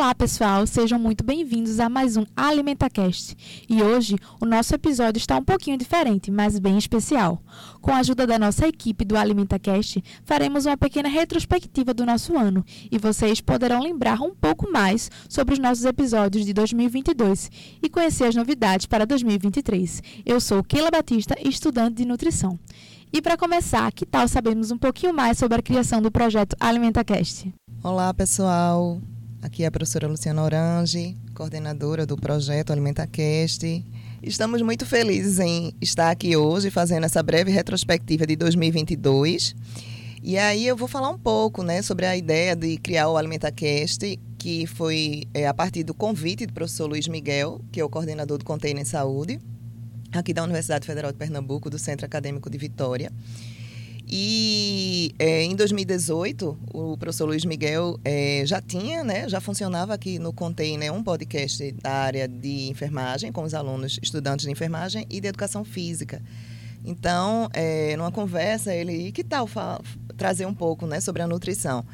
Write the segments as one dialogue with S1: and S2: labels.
S1: Olá, pessoal, sejam muito bem-vindos a mais um AlimentaCast. E hoje o nosso episódio está um pouquinho diferente, mas bem especial. Com a ajuda da nossa equipe do AlimentaCast, faremos uma pequena retrospectiva do nosso ano e vocês poderão lembrar um pouco mais sobre os nossos episódios de 2022 e conhecer as novidades para 2023. Eu sou Keila Batista, estudante de nutrição. E para começar, que tal sabermos um pouquinho mais sobre a criação do projeto AlimentaCast?
S2: Olá, pessoal. Aqui é a professora Luciana Orange, coordenadora do projeto AlimentaCast. Estamos muito felizes em estar aqui hoje fazendo essa breve retrospectiva de 2022. E aí eu vou falar um pouco né, sobre a ideia de criar o AlimentaCast, que foi é, a partir do convite do professor Luiz Miguel, que é o coordenador do Container Saúde, aqui da Universidade Federal de Pernambuco, do Centro Acadêmico de Vitória. E é, em 2018, o professor Luiz Miguel é, já tinha, né, já funcionava aqui no Container um podcast da área de enfermagem, com os alunos estudantes de enfermagem e de educação física. Então, é, numa conversa, ele, que tal trazer um pouco né, sobre a nutrição?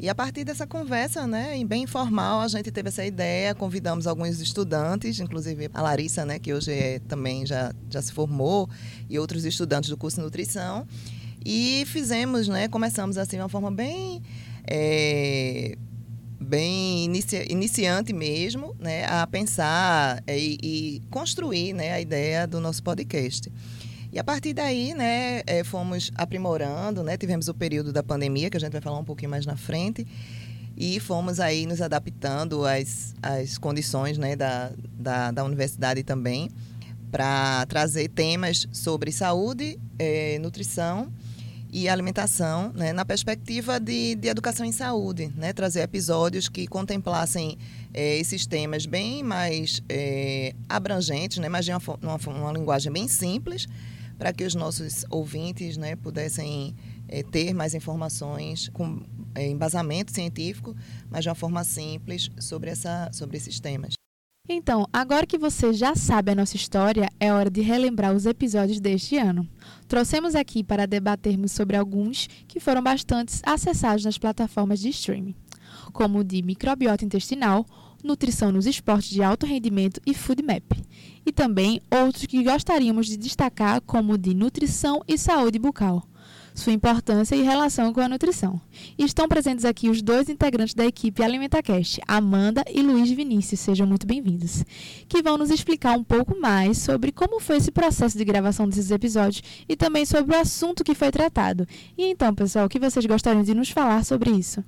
S2: E a partir dessa conversa, né, bem informal, a gente teve essa ideia, convidamos alguns estudantes, inclusive a Larissa, né, que hoje é, também já, já se formou, e outros estudantes do curso de nutrição. E fizemos, né? Começamos assim de uma forma bem. É, bem inicia, iniciante mesmo, né, a pensar e, e, construir, né, a ideia do nosso podcast. E a partir daí, né, é, fomos aprimorando, né, tivemos o período da pandemia, que a gente vai falar um pouquinho mais na frente, e fomos aí nos adaptando às, às condições, né, da, da, da universidade também, para trazer temas sobre saúde, é, nutrição e alimentação, né, na perspectiva de, de educação em saúde, né, trazer episódios que contemplassem é, esses temas bem mais é, abrangentes, né, mas de uma, uma, uma linguagem bem simples, para que os nossos ouvintes né, pudessem é, ter mais informações com embasamento científico, mas de uma forma simples sobre, essa, sobre esses temas.
S1: Então, agora que você já sabe a nossa história, é hora de relembrar os episódios deste ano. Trouxemos aqui para debatermos sobre alguns que foram bastante acessados nas plataformas de streaming, como o de microbiota intestinal, nutrição nos esportes de alto rendimento e food map, e também outros que gostaríamos de destacar, como o de nutrição e saúde bucal sua importância e relação com a nutrição. Estão presentes aqui os dois integrantes da equipe AlimentaCast, Amanda e Luiz Vinícius, sejam muito bem-vindos, que vão nos explicar um pouco mais sobre como foi esse processo de gravação desses episódios e também sobre o assunto que foi tratado. E então, pessoal, o que vocês gostariam de nos falar sobre isso?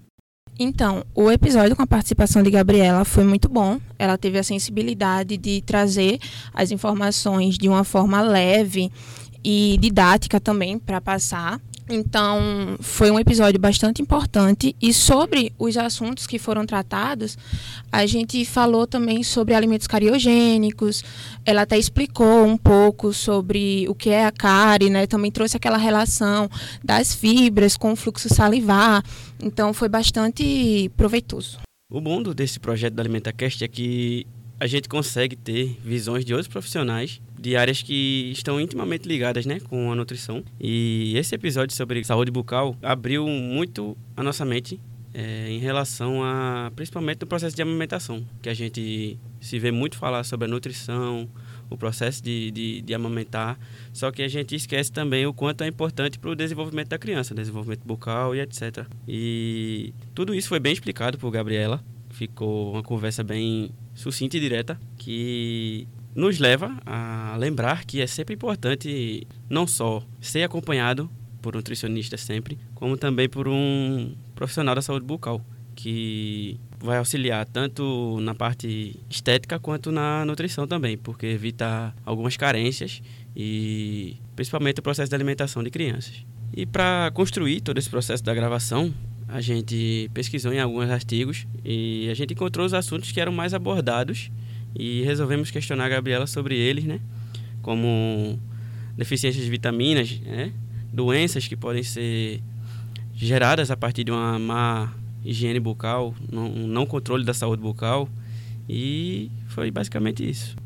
S3: Então, o episódio com a participação de Gabriela foi muito bom. Ela teve a sensibilidade de trazer as informações de uma forma leve e didática também para passar. Então, foi um episódio bastante importante. E sobre os assuntos que foram tratados, a gente falou também sobre alimentos cariogênicos. Ela até explicou um pouco sobre o que é a cárie, né? Também trouxe aquela relação das fibras com o fluxo salivar. Então, foi bastante proveitoso.
S4: O bom desse projeto da AlimentaCast é que a gente consegue ter visões de outros profissionais de áreas que estão intimamente ligadas né, com a nutrição. E esse episódio sobre saúde bucal abriu muito a nossa mente é, em relação a, principalmente, o processo de amamentação, que a gente se vê muito falar sobre a nutrição, o processo de, de, de amamentar, só que a gente esquece também o quanto é importante para o desenvolvimento da criança, desenvolvimento bucal e etc. E tudo isso foi bem explicado por Gabriela, ficou uma conversa bem sucinta e direta, que nos leva a lembrar que é sempre importante não só ser acompanhado por um nutricionista sempre, como também por um profissional da saúde bucal, que vai auxiliar tanto na parte estética quanto na nutrição também, porque evita algumas carências e principalmente o processo de alimentação de crianças. E para construir todo esse processo da gravação, a gente pesquisou em alguns artigos e a gente encontrou os assuntos que eram mais abordados e resolvemos questionar a Gabriela sobre eles, né? Como deficiências de vitaminas, né? doenças que podem ser geradas a partir de uma má higiene bucal, um não controle da saúde bucal e foi basicamente isso.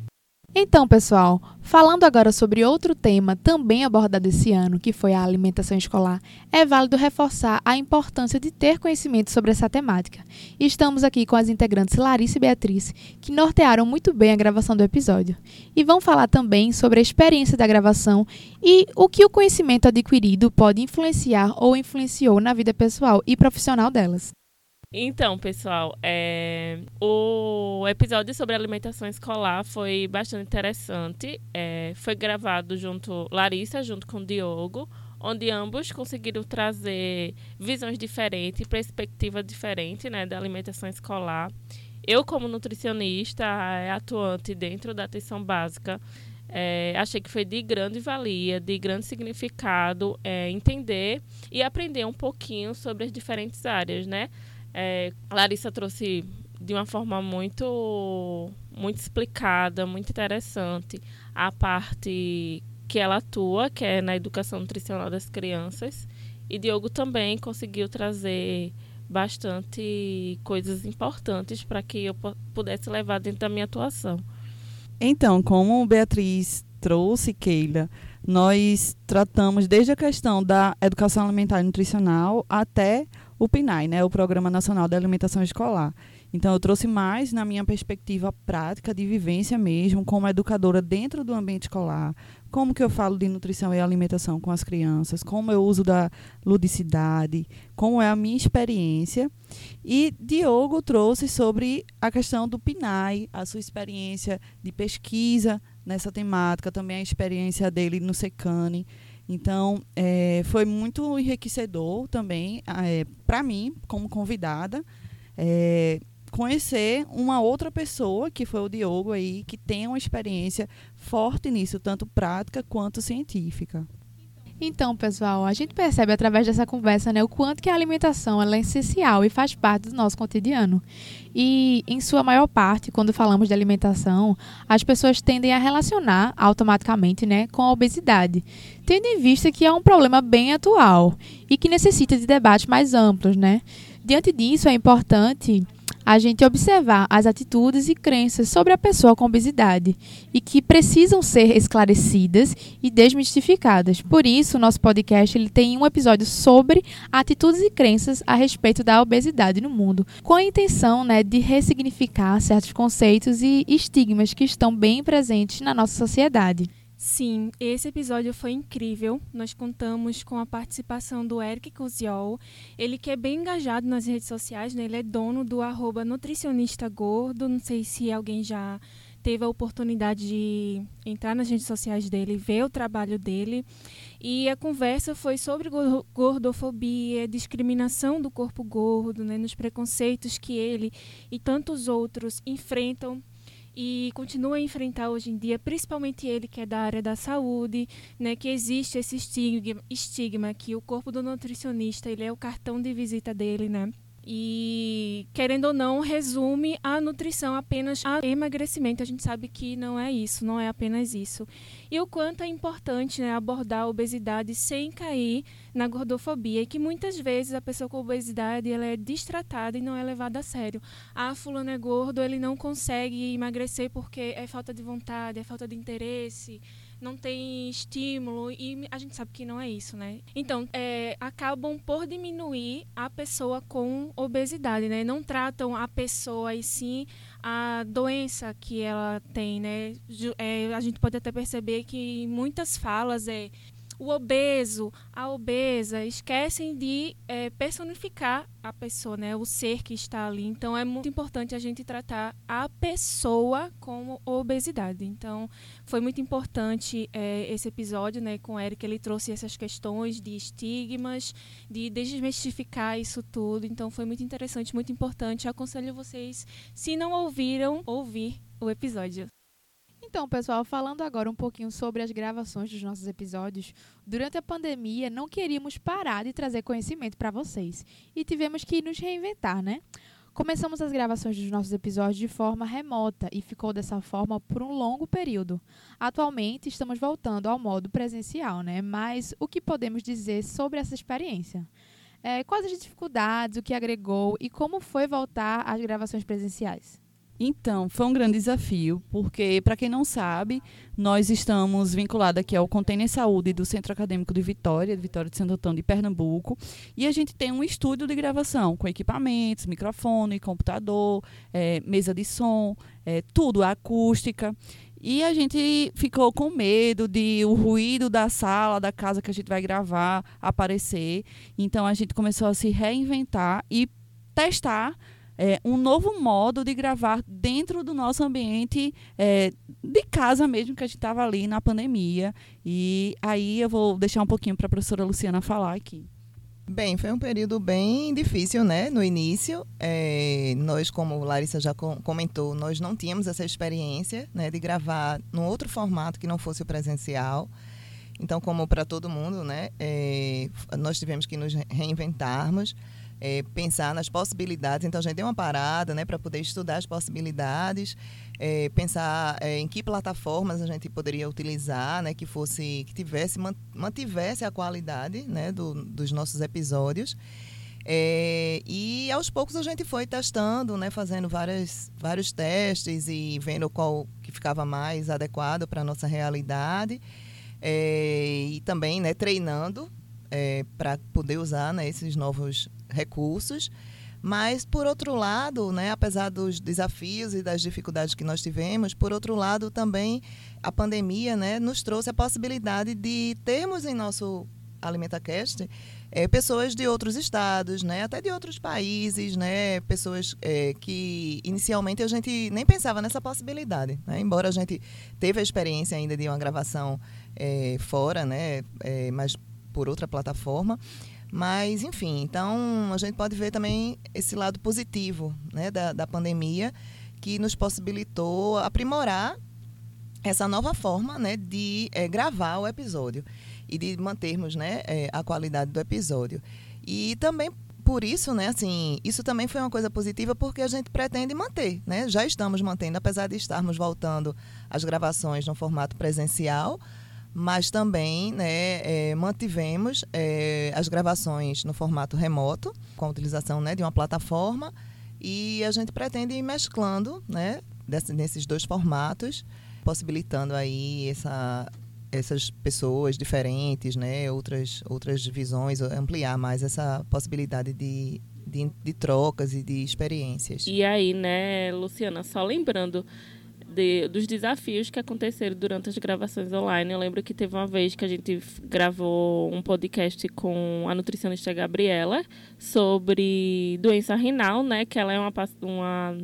S1: Então, pessoal, falando agora sobre outro tema também abordado esse ano, que foi a alimentação escolar, é válido reforçar a importância de ter conhecimento sobre essa temática. Estamos aqui com as integrantes Larissa e Beatriz, que nortearam muito bem a gravação do episódio. E vão falar também sobre a experiência da gravação e o que o conhecimento adquirido pode influenciar ou influenciou na vida pessoal e profissional delas.
S5: Então, pessoal, é, o episódio sobre alimentação escolar foi bastante interessante. É, foi gravado junto Larissa, junto com o Diogo, onde ambos conseguiram trazer visões diferentes, perspectiva diferente, né, da alimentação escolar. Eu, como nutricionista, é, atuante dentro da atenção básica, é, achei que foi de grande valia, de grande significado é, entender e aprender um pouquinho sobre as diferentes áreas, né? É, Larissa trouxe de uma forma muito, muito explicada, muito interessante, a parte que ela atua, que é na educação nutricional das crianças. E Diogo também conseguiu trazer bastante coisas importantes para que eu pudesse levar dentro da minha atuação.
S6: Então, como Beatriz trouxe, Keila, nós tratamos desde a questão da educação alimentar e nutricional até o PNAE, né, o Programa Nacional de Alimentação Escolar. Então, eu trouxe mais na minha perspectiva prática, de vivência mesmo, como educadora dentro do ambiente escolar, como que eu falo de nutrição e alimentação com as crianças, como eu uso da ludicidade, como é a minha experiência. E Diogo trouxe sobre a questão do PNAE, a sua experiência de pesquisa nessa temática, também a experiência dele no SECANE. Então, é, foi muito enriquecedor também é, para mim, como convidada, é, conhecer uma outra pessoa, que foi o Diogo aí, que tem uma experiência forte nisso, tanto prática quanto científica.
S1: Então, pessoal, a gente percebe através dessa conversa né, o quanto que a alimentação é essencial e faz parte do nosso cotidiano. E, em sua maior parte, quando falamos de alimentação, as pessoas tendem a relacionar automaticamente né, com a obesidade, tendo em vista que é um problema bem atual e que necessita de debates mais amplos. Né? Diante disso, é importante a gente observar as atitudes e crenças sobre a pessoa com obesidade e que precisam ser esclarecidas e desmistificadas. Por isso, nosso podcast ele tem um episódio sobre atitudes e crenças a respeito da obesidade no mundo, com a intenção né, de ressignificar certos conceitos e estigmas que estão bem presentes na nossa sociedade.
S7: Sim, esse episódio foi incrível. Nós contamos com a participação do Eric Coziol. Ele que é bem engajado nas redes sociais, né? ele é dono do arroba nutricionista gordo. Não sei se alguém já teve a oportunidade de entrar nas redes sociais dele, ver o trabalho dele. E a conversa foi sobre gordofobia, discriminação do corpo gordo, né, nos preconceitos que ele e tantos outros enfrentam e continua a enfrentar hoje em dia, principalmente ele que é da área da saúde, né, que existe esse estigma, estigma que o corpo do nutricionista ele é o cartão de visita dele, né? E, querendo ou não, resume a nutrição apenas a emagrecimento. A gente sabe que não é isso, não é apenas isso. E o quanto é importante né, abordar a obesidade sem cair na gordofobia. E que muitas vezes a pessoa com obesidade ela é distratada e não é levada a sério. Ah, fulano é gordo, ele não consegue emagrecer porque é falta de vontade, é falta de interesse não tem estímulo e a gente sabe que não é isso, né? Então, é, acabam por diminuir a pessoa com obesidade, né? Não tratam a pessoa e sim a doença que ela tem, né? É, a gente pode até perceber que muitas falas é o obeso, a obesa, esquecem de é, personificar a pessoa, né, o ser que está ali. Então é muito importante a gente tratar a pessoa como obesidade. Então foi muito importante é, esse episódio, né, com o Eric. Ele trouxe essas questões de estigmas, de desmistificar isso tudo. Então foi muito interessante, muito importante. Eu aconselho vocês, se não ouviram, ouvir o episódio.
S1: Então, pessoal, falando agora um pouquinho sobre as gravações dos nossos episódios, durante a pandemia não queríamos parar de trazer conhecimento para vocês e tivemos que nos reinventar, né? Começamos as gravações dos nossos episódios de forma remota e ficou dessa forma por um longo período. Atualmente estamos voltando ao modo presencial, né? Mas o que podemos dizer sobre essa experiência? É, quais as dificuldades, o que agregou e como foi voltar às gravações presenciais?
S6: Então, foi um grande desafio, porque, para quem não sabe, nós estamos vinculados aqui ao Container Saúde do Centro Acadêmico de Vitória, de Vitória de Santo Antônio de Pernambuco, e a gente tem um estúdio de gravação com equipamentos, microfone, computador, é, mesa de som, é, tudo, acústica. E a gente ficou com medo de o ruído da sala, da casa que a gente vai gravar aparecer. Então a gente começou a se reinventar e testar é, um novo modo de gravar dentro do nosso ambiente é, de casa mesmo, que a gente estava ali na pandemia. E aí eu vou deixar um pouquinho para a professora Luciana falar aqui.
S2: Bem, foi um período bem difícil, né? No início, é, nós, como Larissa já comentou, nós não tínhamos essa experiência né, de gravar num outro formato que não fosse o presencial. Então, como para todo mundo, né, é, nós tivemos que nos reinventarmos é, pensar nas possibilidades. Então, a gente deu uma parada né, para poder estudar as possibilidades, é, pensar é, em que plataformas a gente poderia utilizar, né, que fosse, que tivesse, mantivesse a qualidade né, do, dos nossos episódios. É, e aos poucos a gente foi testando, né, fazendo várias, vários testes e vendo qual que ficava mais adequado para a nossa realidade. É, e também né, treinando é, para poder usar né, esses novos recursos. Mas, por outro lado, né, apesar dos desafios e das dificuldades que nós tivemos, por outro lado, também a pandemia né, nos trouxe a possibilidade de termos em nosso AlimentaCast é, pessoas de outros estados, né, até de outros países, né, pessoas é, que inicialmente a gente nem pensava nessa possibilidade. Né, embora a gente teve a experiência ainda de uma gravação é, fora, né, mas por outra plataforma. Mas, enfim, então a gente pode ver também esse lado positivo né, da, da pandemia, que nos possibilitou aprimorar essa nova forma né, de é, gravar o episódio e de mantermos né, é, a qualidade do episódio. E também por isso, né, assim, isso também foi uma coisa positiva porque a gente pretende manter, né? Já estamos mantendo, apesar de estarmos voltando às gravações no formato presencial, mas também né, é, mantivemos é, as gravações no formato remoto, com a utilização né, de uma plataforma, e a gente pretende ir mesclando né, desse, nesses dois formatos, possibilitando aí essa, essas pessoas diferentes, né, outras, outras visões, ampliar mais essa possibilidade de, de, de trocas e de experiências.
S5: E aí, né, Luciana, só lembrando de, dos desafios que aconteceram durante as gravações online. Eu lembro que teve uma vez que a gente gravou um podcast com a nutricionista Gabriela sobre doença renal, né? Que ela é uma, uma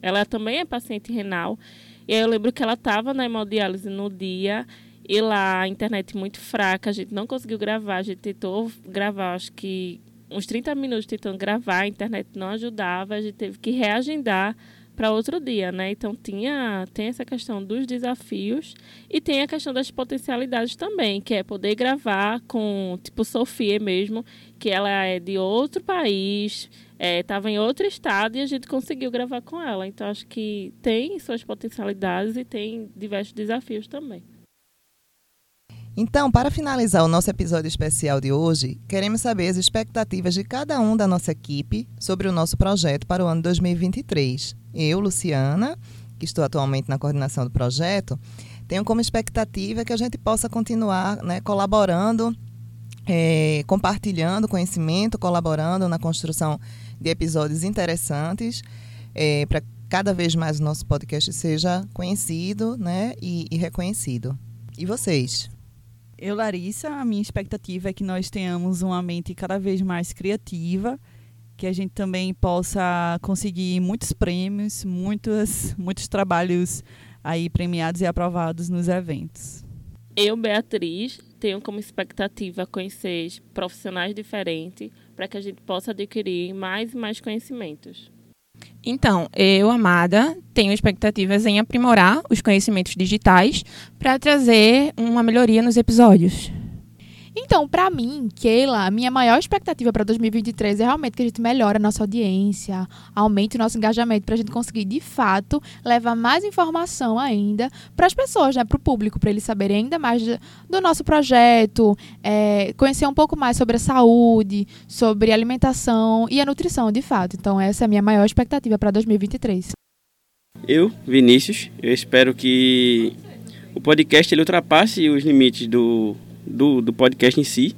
S5: ela também é paciente renal. E eu lembro que ela estava na hemodiálise no dia e lá a internet muito fraca, a gente não conseguiu gravar, a gente tentou gravar, acho que uns 30 minutos tentando gravar, a internet não ajudava, a gente teve que reagendar para outro dia, né? Então tinha tem essa questão dos desafios e tem a questão das potencialidades também, que é poder gravar com tipo Sofia mesmo, que ela é de outro país, estava é, em outro estado e a gente conseguiu gravar com ela. Então acho que tem suas potencialidades e tem diversos desafios também.
S2: Então, para finalizar o nosso episódio especial de hoje, queremos saber as expectativas de cada um da nossa equipe sobre o nosso projeto para o ano 2023. Eu, Luciana, que estou atualmente na coordenação do projeto, tenho como expectativa que a gente possa continuar né, colaborando, é, compartilhando conhecimento, colaborando na construção de episódios interessantes, é, para cada vez mais o nosso podcast seja conhecido né, e, e reconhecido. E vocês?
S6: Eu, Larissa, a minha expectativa é que nós tenhamos uma mente cada vez mais criativa, que a gente também possa conseguir muitos prêmios, muitos, muitos trabalhos aí premiados e aprovados nos eventos.
S5: Eu, Beatriz, tenho como expectativa conhecer profissionais diferentes para que a gente possa adquirir mais e mais conhecimentos.
S3: Então, eu, Amada, tenho expectativas em aprimorar os conhecimentos digitais para trazer uma melhoria nos episódios.
S1: Então, para mim, Keila, a minha maior expectativa para 2023 é realmente que a gente melhore a nossa audiência, aumente o nosso engajamento para a gente conseguir, de fato, levar mais informação ainda para as pessoas, né, para o público, para eles saberem ainda mais do nosso projeto, é, conhecer um pouco mais sobre a saúde, sobre a alimentação e a nutrição, de fato. Então, essa é a minha maior expectativa para 2023.
S4: Eu, Vinícius, eu espero que o podcast ele ultrapasse os limites do do, do podcast em si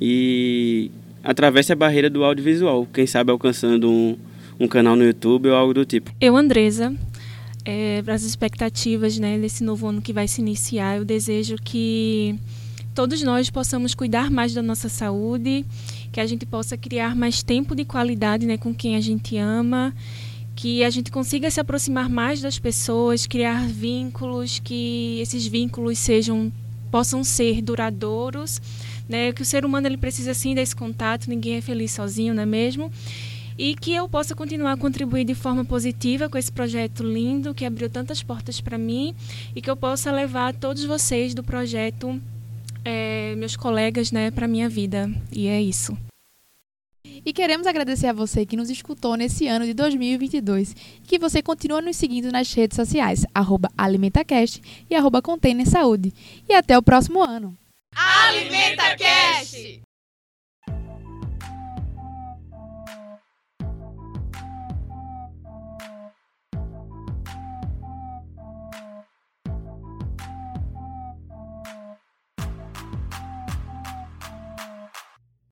S4: e atravesse a barreira do audiovisual, quem sabe alcançando um, um canal no YouTube ou algo do tipo.
S7: Eu, Andresa, é, para as expectativas né, desse novo ano que vai se iniciar, eu desejo que todos nós possamos cuidar mais da nossa saúde, que a gente possa criar mais tempo de qualidade né, com quem a gente ama, que a gente consiga se aproximar mais das pessoas, criar vínculos, que esses vínculos sejam possam ser duradouros, né? Que o ser humano ele precisa sim desse contato, ninguém é feliz sozinho, não é mesmo? E que eu possa continuar a contribuir de forma positiva com esse projeto lindo que abriu tantas portas para mim e que eu possa levar todos vocês do projeto, é, meus colegas, né, para minha vida. E é isso.
S1: E queremos agradecer a você que nos escutou nesse ano de 2022 e que você continua nos seguindo nas redes sociais, arroba AlimentaCast e arroba Container Saúde. E até o próximo ano!
S8: AlimentaCast!